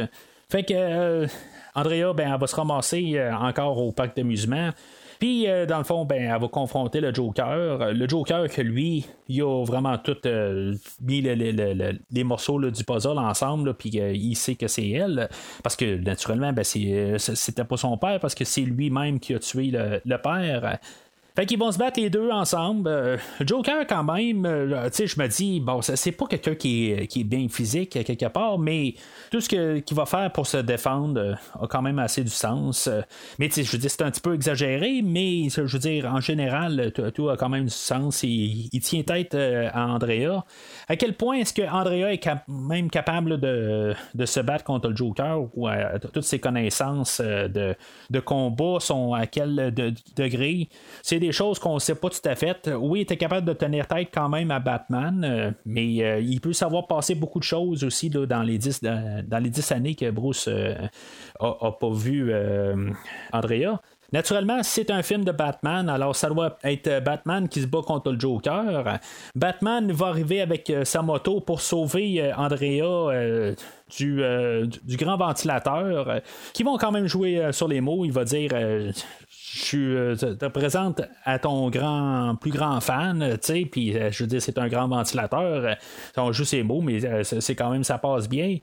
Fait que Andrea, ben, elle va se ramasser encore au parc d'amusement. Puis, euh, dans le fond, ben, elle va confronter le Joker. Le Joker, que lui, il a vraiment tout euh, mis les morceaux du puzzle ensemble, puis euh, il sait que c'est elle. Parce que, naturellement, ben, c'était pas son père, parce que c'est lui-même qui a tué le père. Fait qu'ils vont se battre les deux ensemble. Euh, Joker, quand même, euh, tu sais, je me dis, bon, c'est pas quelqu'un qui est, qui est, bien physique quelque part, mais tout ce qu'il va faire pour se défendre euh, a quand même assez du sens. mais tu sais, je veux dire, c'est un petit peu exagéré, mais je veux dire, en général, tout, a quand même du sens. Il, il tient tête à Andrea. À quel point est-ce que Andrea est même capable de, de, se battre contre le Joker ou toutes ses connaissances de, de combat sont à quel degré? C'est choses qu'on ne sait pas tout à fait. Oui, il était capable de tenir tête quand même à Batman, euh, mais euh, il peut savoir passer beaucoup de choses aussi dans, les dix, dans, les dix années que Bruce n'a euh, pas vu Andrea. Naturellement, c'est un film de Batman, alors ça doit être Batman qui se bat contre le Joker. Batman va arriver avec sa moto pour sauver Andrea du, grand ventilateur, qui vont quand même jouer sur les mots. Il va dire tu euh, te présentes à ton grand, plus grand fan, tu sais, puis euh, je veux dire, c'est un grand ventilateur. On joue ses mots, mais euh, c'est quand même, ça passe bien.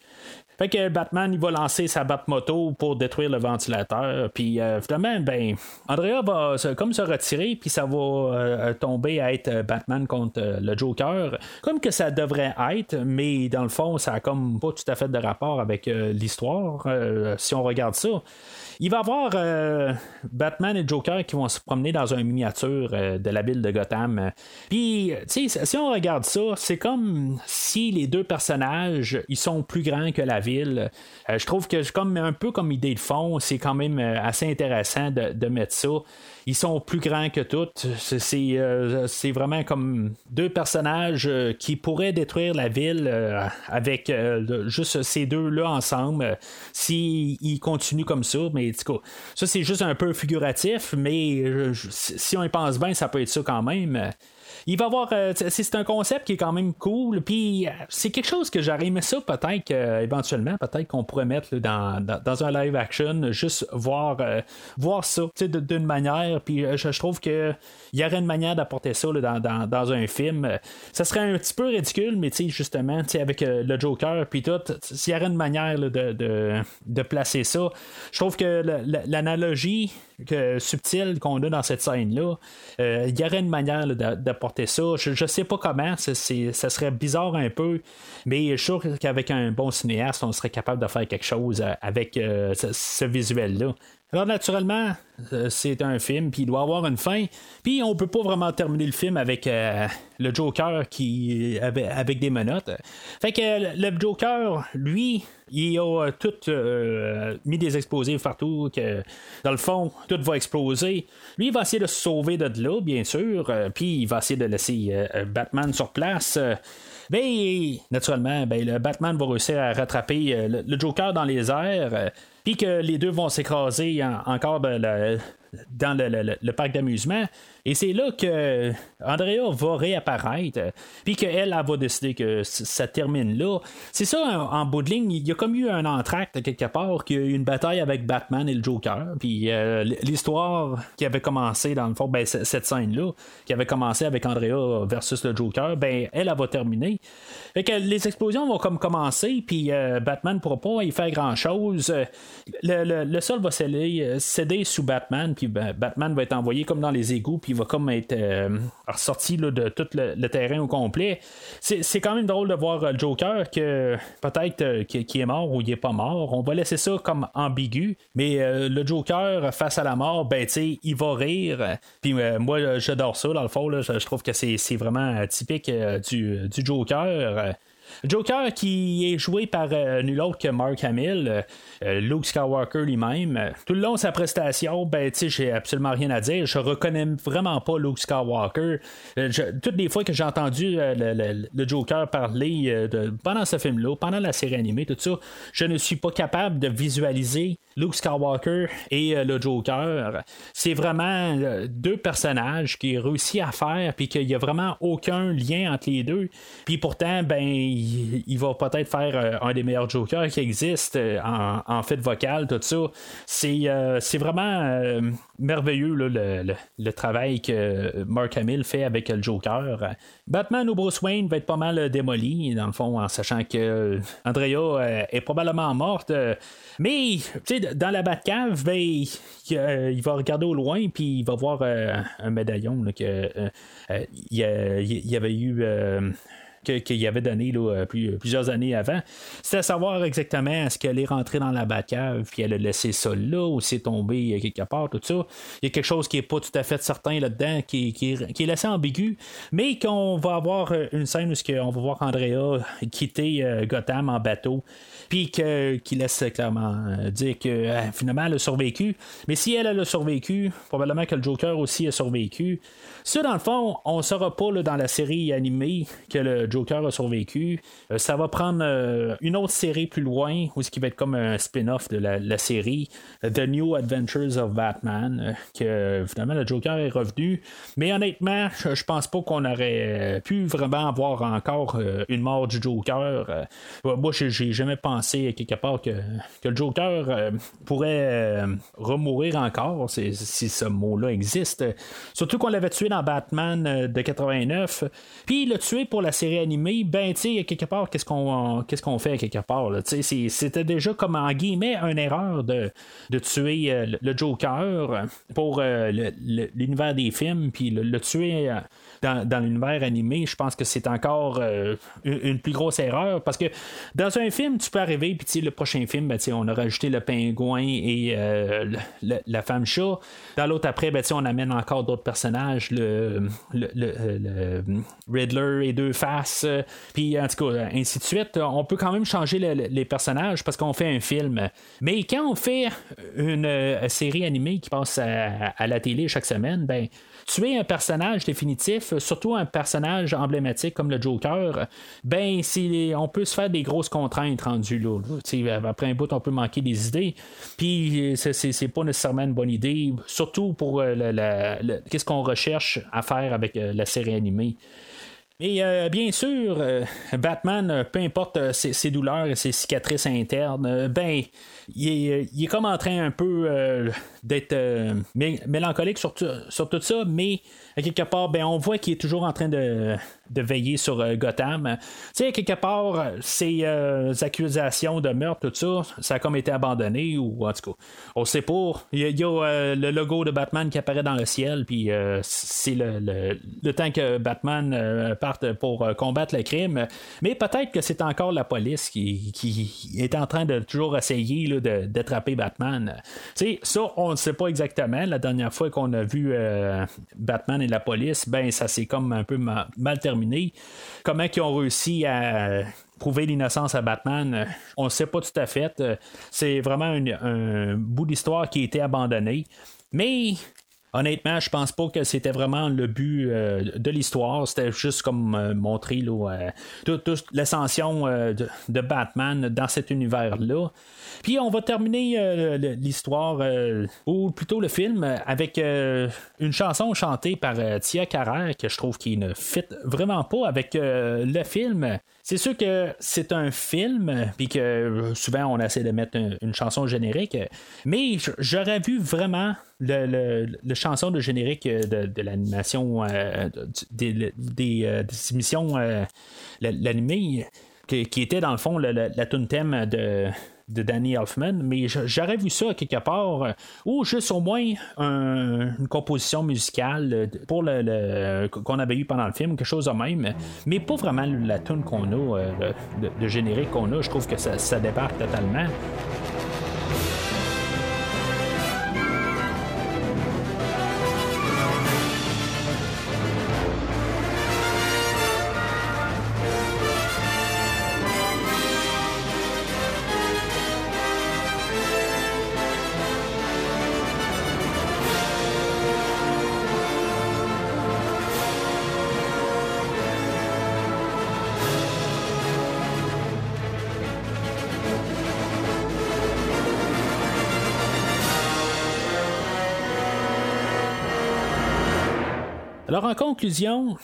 Fait que Batman, il va lancer sa Batmoto pour détruire le ventilateur. Puis finalement, ben, Andrea va comme se retirer, puis ça va tomber à être Batman contre le Joker. Comme que ça devrait être, mais dans le fond, ça a comme pas tout à fait de rapport avec l'histoire, si on regarde ça. Il va y avoir euh, Batman et Joker qui vont se promener dans une miniature euh, de la ville de Gotham. Puis, si on regarde ça, c'est comme si les deux personnages, ils sont plus grands que la ville. Euh, je trouve que comme un peu comme idée de fond, c'est quand même assez intéressant de, mettre ça ils sont plus grands que toutes. Euh, c'est, vraiment comme deux personnages euh, qui pourraient détruire la ville euh, avec juste ces deux-là ensemble s'ils continuent comme ça. Mais ça, c'est juste un peu figuratif, mais si on y pense bien, ça peut être ça quand même il va avoir. Euh, c'est un concept qui est quand même cool. Puis euh, c'est quelque chose que j'aurais aimé ça, peut-être éventuellement, peut-être qu'on pourrait mettre dans, dans, un live action, juste voir, euh, voir ça d'une manière. Puis je, trouve qu'il y aurait une manière d'apporter ça dans, dans, un film. Ça serait un petit peu ridicule, mais justement, avec le Joker, puis tout, s'il y aurait une manière de, de, placer ça, je trouve que l'analogie que, subtile qu'on a dans cette scène-là, il y aurait une manière d'apporter ça. Je, sais pas comment, ça serait bizarre un peu, mais je suis sûr qu'avec un bon cinéaste, on serait capable de faire quelque chose euh, avec euh, ce, visuel-là. Alors naturellement, euh, c'est un film, puis il doit avoir une fin, puis on peut pas vraiment terminer le film avec le Joker qui avec, des menottes. Fait que le Joker, lui, il a tout mis des explosifs partout, que dans le fond, tout va exploser. Lui, il va essayer de se sauver de là, bien sûr, puis il va essayer de laisser Batman sur place. Mais naturellement, ben, le Batman va réussir à rattraper euh, le, Joker dans les airs, euh, puis que les deux vont s'écraser encore dans le, parc d'amusement. Et c'est là que Andrea va réapparaître, puis qu'elle elle va décider que ça termine là. C'est ça, en, bout de ligne, il y a comme eu un entracte quelque part, qu'il y a eu une bataille avec Batman et le Joker, puis euh, l'histoire qui avait commencé, dans le fond, ben, cette scène-là, qui avait commencé avec Andrea versus le Joker, ben, elle, elle va terminer. Fait que les explosions vont comme commencer, puis euh, Batman ne pourra pas y faire grand-chose. Le, le, sol va céder, céder sous Batman, puis ben, Batman va être envoyé comme dans les égouts, puis il va comme être euh, ressorti de tout le, terrain au complet. C'est quand même drôle de voir le Joker que peut-être euh, qu'il est mort ou il est pas mort. On va laisser ça comme ambigu, mais euh, le Joker face à la mort, ben tu il va rire. Puis moi, j'adore ça dans le fond. je, trouve que c'est vraiment typique du, du Joker. Joker qui est joué par euh, nul autre que Mark Hamill, euh, euh, Luke Skywalker lui-même. Tout le long de sa prestation, ben, tu j'ai absolument rien à dire. Je reconnais vraiment pas Luke Skywalker. toutes les fois que j'ai entendu le, Joker parler pendant ce film-là, pendant la série animée, tout ça, je ne suis pas capable de visualiser Luke Skywalker et le Joker. C'est vraiment deux personnages qui réussi à faire, puis qu'il n'y a vraiment aucun lien entre les deux. Puis pourtant, ben, il, va peut-être faire euh, un des meilleurs jokers qui existent euh, en, fait vocal, tout ça. C'est, euh, vraiment merveilleux le, travail que Mark Hamill fait avec le Joker. Batman ou Bruce Wayne va être pas mal démoli, dans le fond, en sachant que Andrea est probablement morte. Mais, dans la Batcave, ben, il, va regarder au loin, puis il va voir un médaillon que il, y avait eu qu'il avait donné là, euh, plusieurs années avant. C'était à savoir exactement est-ce qu'elle est rentrée dans la Batcave puis elle a laissé ça là ou c'est tombé quelque part, tout ça. Il y a quelque chose qui n'est pas tout à fait certain là-dedans, qui, qui, est assez ambigu, mais qu'on va avoir euh, une scène où on va voir Andrea quitter euh, Gotham en bateau puis qui laisse clairement dire que finalement elle a survécu. Mais si elle, elle a survécu, probablement que le Joker aussi a survécu. Ça, dans le fond, on ne saura pas dans la série animée que le Joker a survécu. Euh, ça va prendre euh, une autre série plus loin, où ce qui va être comme un spin-off de la, série The New Adventures of Batman, euh, que finalement le Joker est revenu. Mais honnêtement, je pense pas qu'on aurait pu vraiment avoir encore une mort du Joker. moi, j'ai jamais pensé quelque part que, le Joker pourrait remourir encore, si ce mot-là existe. Surtout qu'on l'avait tué dans Batman de 89, puis le tuer pour la série animé, ben, tu sais, quelque part, qu'est-ce qu'on qu'est-ce qu'on fait quelque part? C'était déjà comme en guillemets une erreur de, de tuer euh, le Joker pour euh, l'univers des films, puis le, tuer euh, dans, l'univers animé, je pense que c'est encore une, plus grosse erreur parce que dans un film, tu peux arriver, puis le prochain film, ben, on a rajouté le pingouin et la femme chat. Dans l'autre, après, ben, on amène encore d'autres personnages, le, Riddler et deux faces euh, puis en tout cas, ainsi de suite. On peut quand même changer les personnages parce qu'on fait un film. Mais quand on fait une euh, série animée qui passe à, la télé chaque semaine, ben tuer un personnage définitif, surtout un personnage emblématique comme le Joker, ben on peut se faire des grosses contraintes rendues. Après un bout, on peut manquer des idées. Puis c'est pas nécessairement une bonne idée, surtout pour euh, qu'est-ce qu'on recherche à faire avec la série animée. Et euh, bien sûr, euh, Batman, euh, peu importe ses, douleurs et ses cicatrices internes, ben, il est, comme en train un peu d'être mélancolique sur, sur, tout ça, mais à quelque part, ben, on voit qu'il est toujours en train de, de veiller sur euh, Gotham. Tu sais, quelque part, ces euh, accusations de meurtre, tout ça, ça a comme été abandonné, ou en tout cas, on sait pas. Il y a, euh, le logo de Batman qui apparaît dans le ciel, puis c'est le, le, temps que Batman parte pour combattre le crime. Mais peut-être que c'est encore la police qui, qui, est en train de toujours essayer d'attraper Batman. Tu sais, ça, on ne sait pas exactement. La dernière fois qu'on a vu Batman et la police, ben ça s'est comme un peu mal terminé Comment ils ont réussi à prouver l'innocence à Batman, on ne sait pas tout à fait. C'est vraiment un bout d'histoire qui a été abandonné. Mais honnêtement, je pense pas que c'était vraiment le but de l'histoire. C'était juste comme montrer là, toute l'ascension de, Batman dans cet univers-là. Puis on va terminer l'histoire, ou plutôt le film, avec une chanson chantée par Tia Carrère que je trouve qui ne fit vraiment pas avec le film. C'est sûr que c'est un film, puis que souvent on essaie de mettre une, chanson générique, mais j'aurais vu vraiment le, chanson de générique de, l'animation euh, des, euh, émissions euh, l'animé qui, était dans le fond la, la tune thème de de Danny Elfman, mais j'aurais vu ça quelque part, euh, ou juste au moins une composition musicale euh, pour le, qu'on avait eu pendant le film, quelque chose de même, mais pas vraiment la tune qu'on a, euh, de, générique qu'on a. Je trouve que ça débarque totalement. Alors, en conclusion,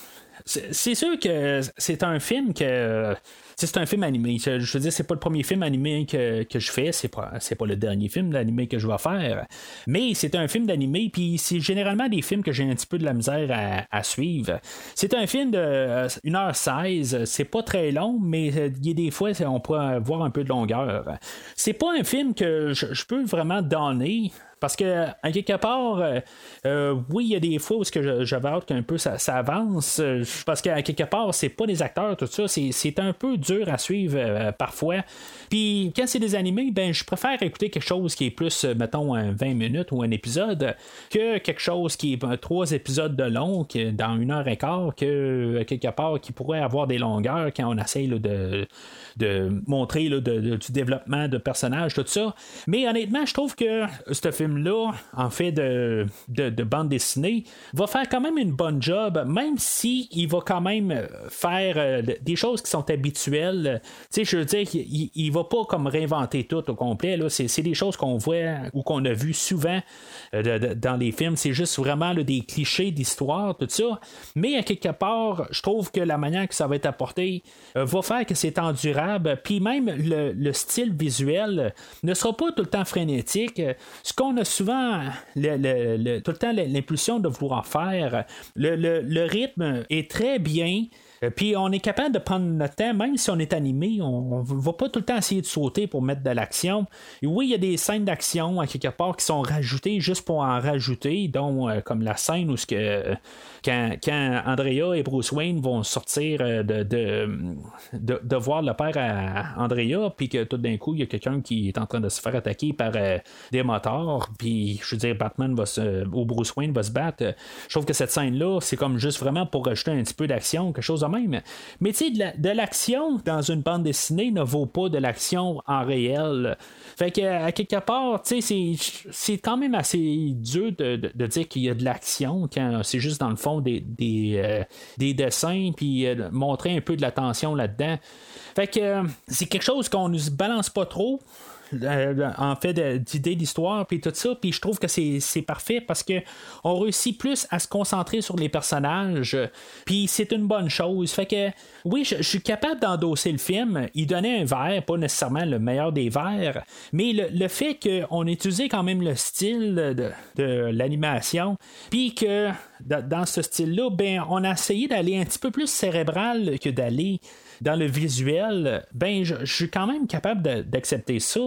c'est sûr que c'est un film que. C'est un film animé. Je veux dire, c'est pas le premier film animé que, je fais. C'est pas, pas le dernier film d'animé que je vais faire. Mais c'est un film d'animé. Puis c'est généralement des films que j'ai un petit peu de la misère à, suivre. C'est un film de 1h16. C'est pas très long, mais il y a des fois, on peut avoir un peu de longueur. C'est pas un film que je peux vraiment donner. Parce que, à quelque part, euh, euh, oui, il y a des fois où j'avais hâte qu'un peu ça, avance. Euh, parce qu'à quelque part, c'est pas des acteurs, tout ça. C'est un peu dur à suivre parfois. Puis, quand c'est des animés, ben, je préfère écouter quelque chose qui est plus, mettons, 20 minutes ou un épisode, que quelque chose qui est trois épisodes de long, dans une heure et quart, que quelque part, qui pourrait avoir des longueurs quand on essaye de de montrer du développement de personnages, tout ça. Mais honnêtement, je trouve que ce film-là, en fait de, de, bande dessinée, va faire quand même une bonne job, même si il va quand même faire euh, des choses qui sont habituelles. Tu je veux dire, il, il, va pas comme réinventer tout au complet. Là. C'est, des choses qu'on voit ou qu'on a vu souvent euh, dans les films. C'est juste vraiment des clichés d'histoire, tout ça. Mais à quelque part, je trouve que la manière que ça va être apporté euh, va faire que c'est endurable puis même le, style visuel ne sera pas tout le temps frénétique. Ce qu'on souvent tout le temps l'impulsion de vouloir faire, le rythme est très bien. Euh, puis on est capable de prendre notre temps, même si on est animé, on ne va pas tout le temps essayer de sauter pour mettre de l'action. oui, il y a des scènes d'action à quelque part qui sont rajoutées juste pour en rajouter, dont euh, comme la scène où ce que, quand, quand, Andrea et Bruce Wayne vont sortir euh, de, de, de, voir le père à Andrea, puis que tout d'un coup, il y a quelqu'un qui est en train de se faire attaquer par des moteurs, puis je veux dire, Batman va se, ou Bruce Wayne va se battre. Je trouve que cette scène-là, c'est comme juste vraiment pour rajouter un petit peu d'action, quelque chose même. Mais tu sais, de l'action dans une bande dessinée ne vaut pas de l'action en réel. Fait que, à quelque part, tu sais, c'est quand même assez dur de, dire qu'il y a de l'action quand c'est juste dans le fond des, des, euh, dessins, puis euh, montrer un peu de l'attention là-dedans. Fait que euh, c'est quelque chose qu'on ne se balance pas trop. Euh, en fait d'idées d'histoire puis tout ça puis je trouve que c'est, parfait parce que on réussit plus à se concentrer sur les personnages puis c'est une bonne chose. Fait que oui je, suis capable d'endosser le film il donnait un verre pas nécessairement le meilleur des verres mais le, fait qu'on utilisait quand même le style de, de l'animation puis que dans ce style là ben on a essayé d'aller un petit peu plus cérébral que d'aller dans le visuel, ben je, suis quand même capable d'accepter ça,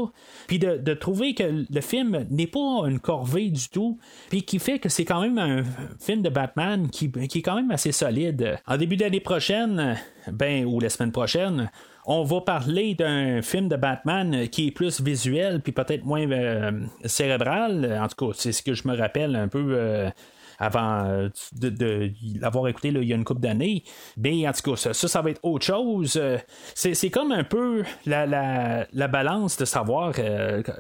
puis de, trouver que le film n'est pas une corvée du tout, puis qui fait que c'est quand même un film de Batman qui, est quand même assez solide. En début d'année prochaine, ben ou la semaine prochaine, on va parler d'un film de Batman qui est plus visuel puis peut-être moins euh, cérébral. En tout cas, c'est ce que je me rappelle un peu. Euh, avant de, l'avoir écouté il y a une couple d'années. Mais en tout cas, ça, ça, va être autre chose. C'est comme un peu la, la, balance de savoir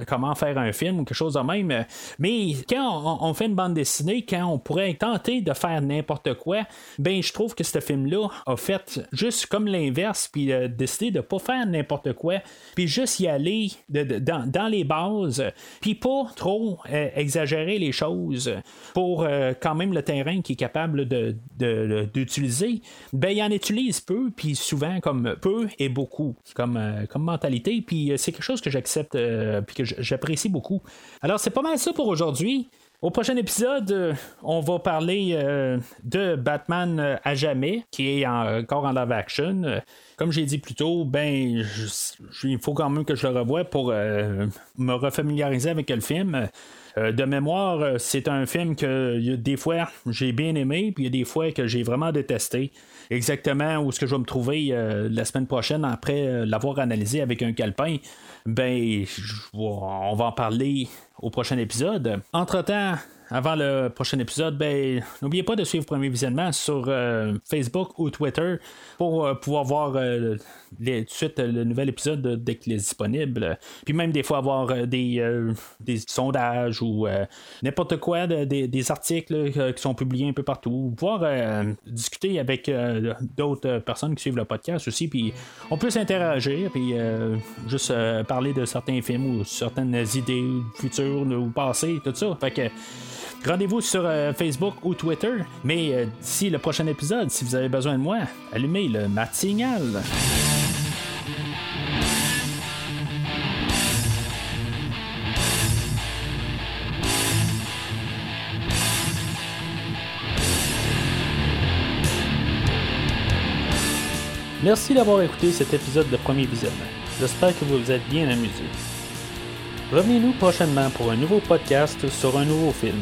comment faire un film ou quelque chose de même. Mais quand on, fait une bande dessinée, quand on pourrait tenter de faire n'importe quoi, ben je trouve que ce film-là a fait juste comme l'inverse, puis décidé de pas faire n'importe quoi, puis juste y aller dans, les bases, puis pas trop euh, exagérer les choses pour euh, même le terrain qui est capable d'utiliser, ben il en utilise peu, puis souvent comme peu et beaucoup comme, euh, comme mentalité, puis c'est quelque chose que j'accepte, puis que j'apprécie beaucoup. Alors c'est pas mal ça pour aujourd'hui. Au prochain épisode, on va parler de Batman à jamais, qui est encore en live action comme j'ai dit plus tôt, ben, il faut quand même que je le revoie pour euh, me refamiliariser avec le film. Euh, de mémoire, euh, c'est un film que des fois j'ai bien aimé, puis il y a des fois que j'ai vraiment détesté. Exactement où est-ce que je vais me trouver la semaine prochaine après l'avoir analysé avec un calepin, ben, on va en parler au prochain épisode. Entre-temps, avant le prochain épisode, ben, n'oubliez pas de suivre Premier Visionnement sur euh, Facebook ou Twitter pour euh, pouvoir voir euh, tout de suite le nouvel épisode dès qu'il est disponible. Puis même des fois avoir des, des sondages ou n'importe quoi, des articles qui sont publiés un peu partout. Pouvoir discuter avec d'autres personnes qui suivent le podcast aussi. Puis on peut s'interagir, puis juste parler de certains films ou certaines idées futures ou passées, tout ça. Rendez-vous sur euh, Facebook ou Twitter. Mais euh, d'ici le prochain épisode, si vous avez besoin de moi, allumez le matinal. Merci d'avoir écouté cet épisode de Premier Visionnement. J'espère que vous vous êtes bien amusé. Revenez-nous prochainement pour un nouveau podcast sur un nouveau film.